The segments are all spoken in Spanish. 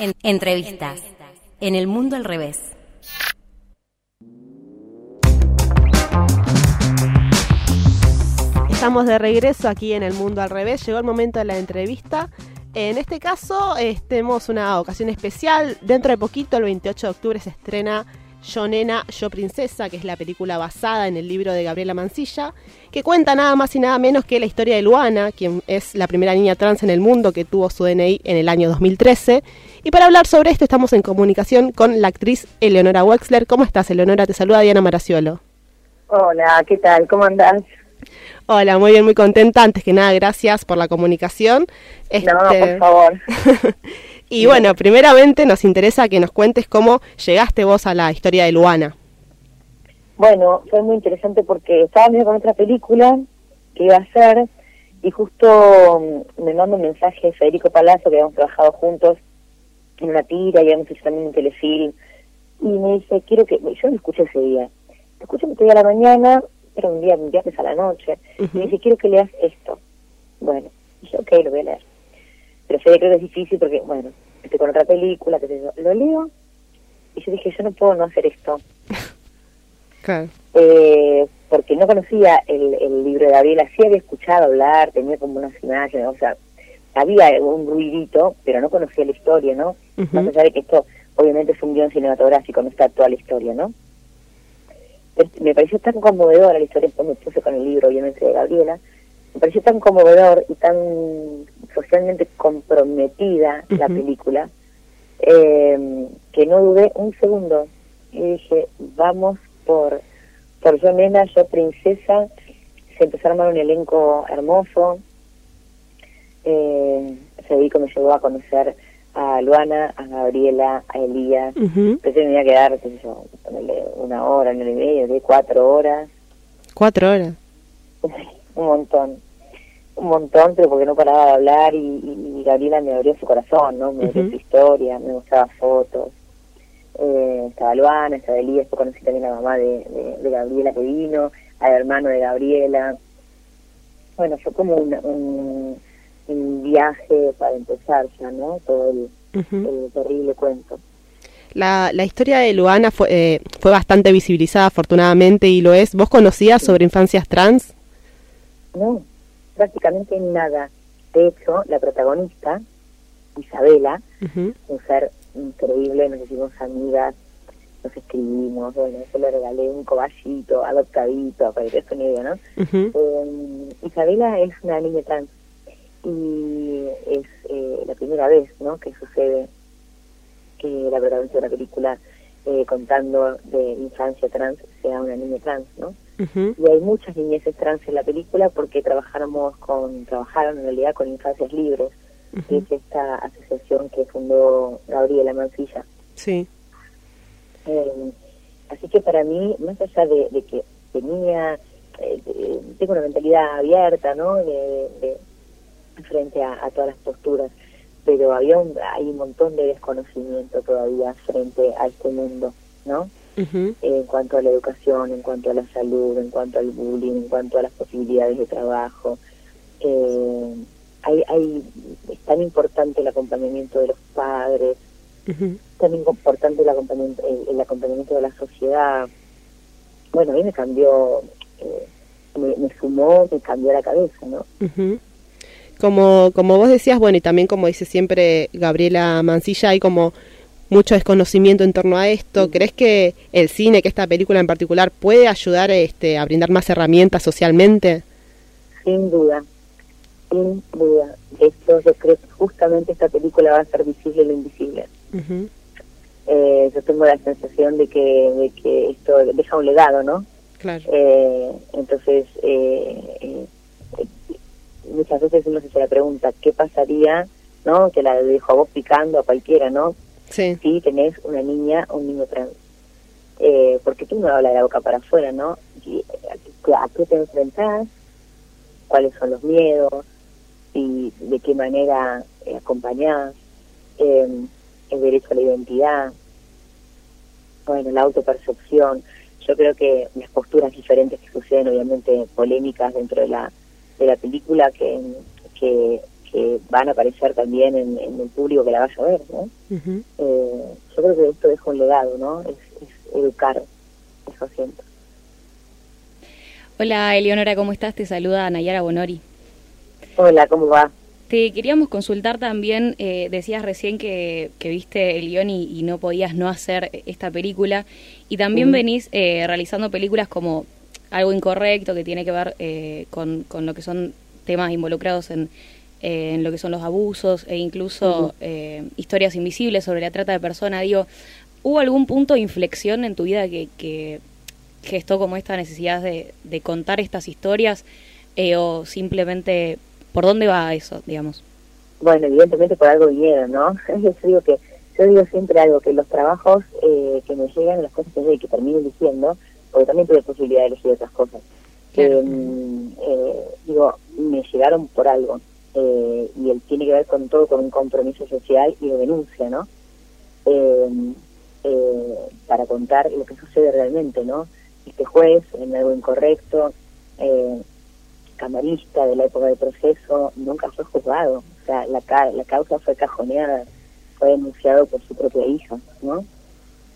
En- entrevistas. En el mundo al revés. Estamos de regreso aquí en El Mundo al Revés. Llegó el momento de la entrevista. En este caso, eh, tenemos una ocasión especial. Dentro de poquito, el 28 de octubre, se estrena Yo Nena, Yo Princesa, que es la película basada en el libro de Gabriela Mancilla, que cuenta nada más y nada menos que la historia de Luana, quien es la primera niña trans en el mundo que tuvo su DNI en el año 2013. Y para hablar sobre esto, estamos en comunicación con la actriz Eleonora Wexler. ¿Cómo estás, Eleonora? Te saluda Diana Maraciolo. Hola, ¿qué tal? ¿Cómo andás? Hola, muy bien, muy contenta. Antes que nada, gracias por la comunicación. No, Este, por favor. y bueno, primeramente nos interesa que nos cuentes cómo llegaste vos a la historia de Luana. Bueno, fue muy interesante porque estaba viendo con otra película que iba a hacer y justo mm, me manda un mensaje Federico Palazzo, que habíamos trabajado juntos en una tira y habíamos hecho también un telefilm, y me dice, quiero que, yo lo escuché ese día, lo escuché ese día a la mañana, era un día, un viernes a la noche, y me dice, quiero que leas esto. Bueno, dije, ok, lo voy a leer. Pero Fede creo que es difícil porque, bueno, estoy con otra película, que yo. lo leo, y yo dije, yo no puedo no hacer esto. Claro. eh, porque no conocía el, el libro de Gabriela, sí había escuchado hablar, tenía como unas imágenes, o sea, había un ruidito, pero no conocía la historia, ¿no? Más allá de que esto obviamente es un guion cinematográfico, no está toda la historia, ¿no? Pero me pareció tan conmovedora la historia, después me puse con el libro, obviamente, de Gabriela, me pareció tan conmovedor y tan socialmente comprometida la película, eh, que no dudé un segundo y dije, vamos por, por yo nena, yo princesa, se empezó a armar un elenco hermoso, eh, Federico me llevó a conocer a Luana, a Gabriela, a Elías, Ujú. pensé que me iba a quedar, qué sé yo, ponerle una hora, una hora y media, de cuatro horas, Cuatro horas. un montón, un montón, pero porque no paraba de hablar y, y- y Gabriela me abrió su corazón, ¿no? Me abrió su historia, me mostraba fotos. Eh, estaba Luana, estaba Elías, yo conocí también a la mamá de, de, de Gabriela que vino, al hermano de Gabriela. Bueno, fue como un, un, un viaje para empezar ya, ¿no? Todo el, el terrible cuento. La, la historia de Luana fue, eh, fue bastante visibilizada, afortunadamente, y lo es. ¿Vos conocías sobre infancias trans? No, prácticamente nada. De hecho, la protagonista, Isabela, un ser increíble, nos hicimos amigas, nos escribimos, bueno, yo le regalé un coballito adoptadito, para que una idea, ¿no? Eh, Isabela es una niña trans y es eh, la primera vez, ¿no?, que sucede que la protagonista de una película eh, contando de infancia trans sea una niña trans, ¿no? Y hay muchas niñeces trans en la película porque trabajamos con, trabajaron en realidad con Infancias Libres, que Ujú. es esta asociación que fundó Gabriela Mancilla. Sí. Eh, así que para mí, más allá de, de que tenía, eh, de- tengo una mentalidad abierta, ¿no? De, de- frente a, a todas las posturas, pero había un, hay un montón de desconocimiento todavía frente a este mundo, ¿no? En cuanto a la educación, en cuanto a la salud, en cuanto al bullying, en cuanto a las posibilidades de trabajo. Eh, hay, hay, es tan importante el acompañamiento de los padres, Ujú. tan importante el acompañamiento, el, el acompañamiento de la sociedad. Bueno, a mí me cambió, eh, me, me sumó, me cambió la cabeza, ¿no? Ujú. Como, como vos decías, bueno, y también como dice siempre Gabriela Mancilla, hay como mucho desconocimiento en torno a esto. ¿Crees que el cine, que esta película en particular, puede ayudar este, a brindar más herramientas socialmente? Sin duda, sin duda. Hecho, yo creo que justamente esta película va a ser visible lo invisible. Ujú. Eh, yo tengo la sensación de que, de que esto deja un legado, ¿no? Claro. Eh, entonces, eh, eh, muchas veces uno se hace la pregunta, ¿qué pasaría, no? Que la dejo a vos picando a cualquiera, ¿no? Sí. Si tenés una niña o un niño trans. Eh, porque tú no hablas de la boca para afuera, ¿no? Y, eh, ¿A qué te enfrentás? ¿Cuáles son los miedos? ¿Y de qué manera eh, acompañás? Eh, el derecho a la identidad, bueno, la autopercepción. Yo creo que las posturas diferentes que suceden, obviamente polémicas dentro de la de la película, que, que van a aparecer también en, el público que la vaya a ver, ¿no? Eh, yo creo que esto deja un legado, ¿no? Es, educar, eso siento. Hola, Eleonora, ¿cómo estás? Te saluda Nayara Bonori. Hola, ¿cómo va? Te queríamos consultar también, eh, decías recién que, viste el guion y, no podías no hacer esta película, y también venís eh, realizando películas como Algo Incorrecto, que tiene que ver eh, con, con, lo que son temas involucrados en, en lo que son los abusos e incluso historias invisibles sobre la trata de personas. Digo, ¿hubo algún punto de inflexión en tu vida que, que gestó como esta necesidad de, de contar estas historias o simplemente ¿Por dónde va eso, digamos? Bueno, evidentemente por algo vinieron, ¿no? Yo digo que yo digo siempre algo, que los trabajos eh, que me llegan, las cosas que, que termino eligiendo, porque también tuve posibilidad de elegir otras cosas, em, eh, digo, me llegaron por algo, eh, y él tiene que ver con todo, con un compromiso social y de denuncia, ¿no? Em, para contar lo que sucede realmente, ¿no? Este juez en algo incorrecto, camarista de la época del proceso nunca fue juzgado. O sea, la, la causa fue cajoneada, fue denunciado por su propia hija, ¿no?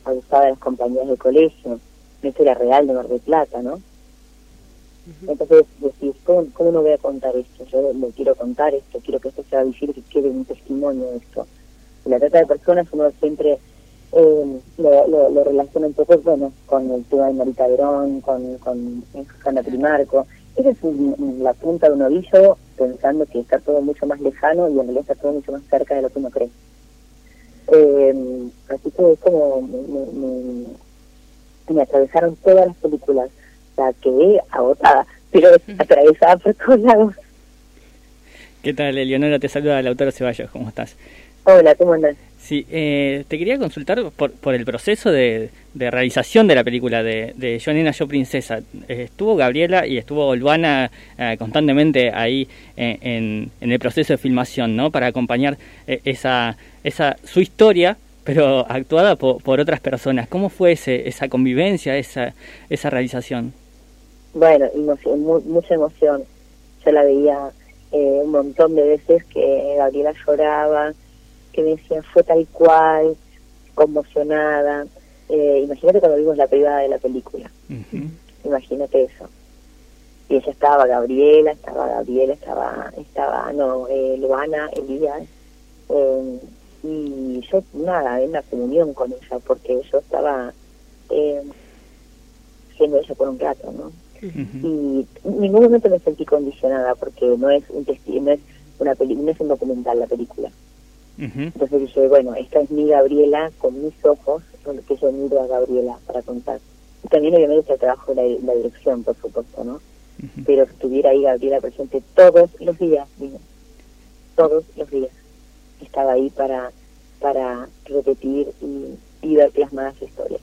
Abusaba de las compañías de colegio, una historia real de Mar del Plata, ¿no? Entonces decís, ¿cómo, no voy a contar esto? Yo me quiero contar esto, quiero que esto sea visible, que quede un testimonio de esto. la trata de personas uno siempre eh, lo, lo, relaciona un poco, bueno, con el tema de Marita Verón, con, con Susana Primarco, esa es la punta de un ovillo pensando que está todo mucho más lejano y en realidad está todo mucho más cerca de lo que uno cree. Eh, así que es como me, atravesaron todas las películas, sea, quedé agotada, pero atravesada por todos lados. ¿Qué tal, Eleonora? Te saluda la autora Ceballos, ¿cómo estás? Hola, ¿cómo andas? Sí, eh, te quería consultar por, por el proceso de, realización de la película de, de Yo Nena, Yo Princesa. Eh, estuvo Gabriela y estuvo Luana eh, constantemente ahí en, el proceso de filmación, ¿no? Para acompañar esa, esa su historia, pero actuada por, por otras personas. ¿Cómo fue ese, esa convivencia, esa, esa realización? Bueno, mucha emoción. Yo la veía un montón de veces que Gabriela lloraba que me decía fue tal cual, conmocionada. Eh, imagínate cuando vimos la privada de la película. Imagínate eso. Y ella estaba, Gabriela, estaba Gabriela, estaba, estaba no, eh, Luana, Elías. Eh, y yo, nada, en la comunión con ella, porque yo estaba eh, siendo ella por un rato, ¿no? Y en ningún momento me sentí condicionada, porque no es un no es una peli no es un documental la película. Entonces dije, bueno, esta es mi Gabriela con mis ojos, con que yo miro a Gabriela para contar. Y también obviamente está el trabajo de la, dirección, por supuesto, ¿no? Pero estuviera ahí Gabriela presente todos los días, todos los días. Estaba ahí para, para repetir y, y ver plasmadas historias.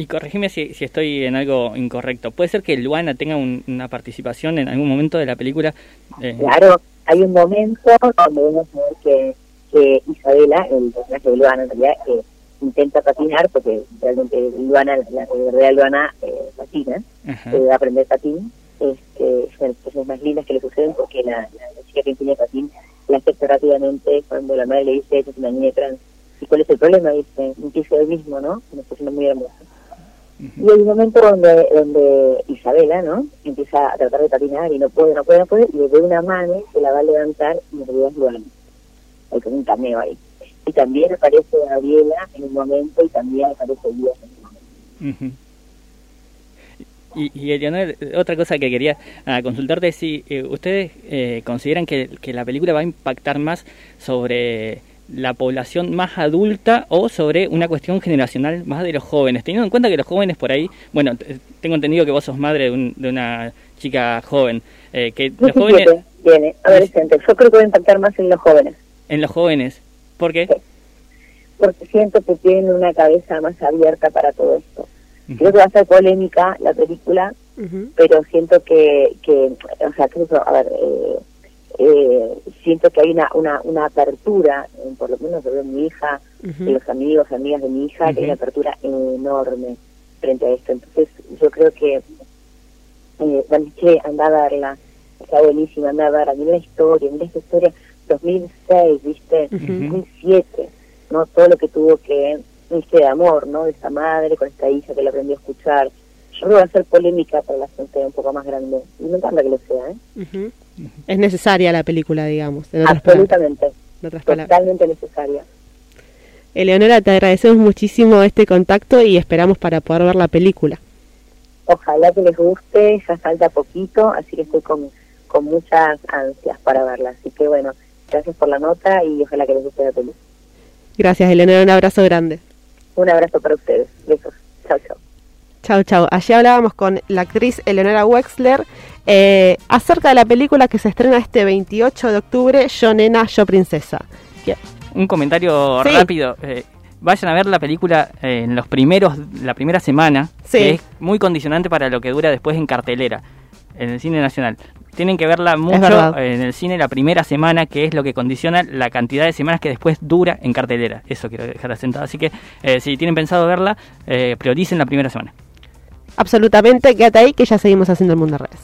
Y corregime si, si, estoy en algo incorrecto. ¿Puede ser que Luana tenga una participación en algún momento de la película? Eh, claro, hay un momento donde sabe que que Isabela, el personaje de Luana en realidad, eh, intenta patinar, porque realmente Luana, la, real Luana eh, patina, eh, aprender patín, este, es una de las cosas más lindas que le suceden porque la, chica que enseña patín la acepta rápidamente cuando la madre le dice, es una niña trans. ¿Y cuál es el problema? Dice, empieza el mismo, ¿no? Una persona muy hermosa. Y hay un momento donde, donde Isabela, ¿no? Empieza a tratar de patinar y no puede, no puede, no puede, y le ve una mano que la va a levantar y en realidad es Luana hay como un cameo ahí. Y también aparece Gabriela en un momento y también aparece Dios en un momento. Y, y otra cosa que quería ah, consultarte es si eh, ustedes eh, consideran que, que, la película va a impactar más sobre la población más adulta o sobre una cuestión generacional más de los jóvenes, teniendo en cuenta que los jóvenes por ahí, bueno, tengo entendido que vos sos madre de, de una chica joven, eh, que los jóvenes... Viene, adolescentes, yo creo que va a impactar más en los jóvenes en los jóvenes. ¿Por qué? Porque siento que tienen una cabeza más abierta para todo esto. Creo que va a ser polémica la película, pero siento que, que, o sea, creo a ver, eh, eh, siento que hay una, una, una apertura, por lo menos de mi hija, de los amigos, amigas de mi hija, que hay una apertura enorme frente a esto. Entonces, yo creo que, eh, que anda a verla, está buenísima, anda a ver, mira la historia, mira esta historia, 2006, ¿viste? 2007, ¿no? Todo lo que tuvo que, este de amor, ¿no? De esta madre con esta hija que le aprendió a escuchar. Yo creo que va a ser polémica para la gente un poco más grande. Y me encanta que lo sea, ¿eh? Es necesaria la película, digamos. Absolutamente. Totalmente necesaria. Eleonora, te agradecemos muchísimo este contacto y esperamos para poder ver la película. Ojalá que les guste, ya falta poquito, así que estoy con, con muchas ansias para verla. Así que bueno, gracias por la nota y ojalá que les guste la película. Gracias, Eleonora, un abrazo grande. Un abrazo para ustedes. Besos. Chao, chao. Chao, chao. Allí hablábamos con la actriz Eleonora Wexler eh, acerca de la película que se estrena este 28 de octubre, Yo Nena, Yo Princesa. Un comentario rápido. Eh, vayan a ver la película eh, en los primeros, la primera semana, que es muy condicionante para lo que dura después en cartelera, en el cine nacional. Tienen que verla mucho en el cine la primera semana, que es lo que condiciona la cantidad de semanas que después dura en cartelera. Eso quiero dejar asentado. Así que si tienen pensado verla, prioricen la primera semana. Absolutamente, quédate ahí que ya seguimos haciendo el mundo al revés.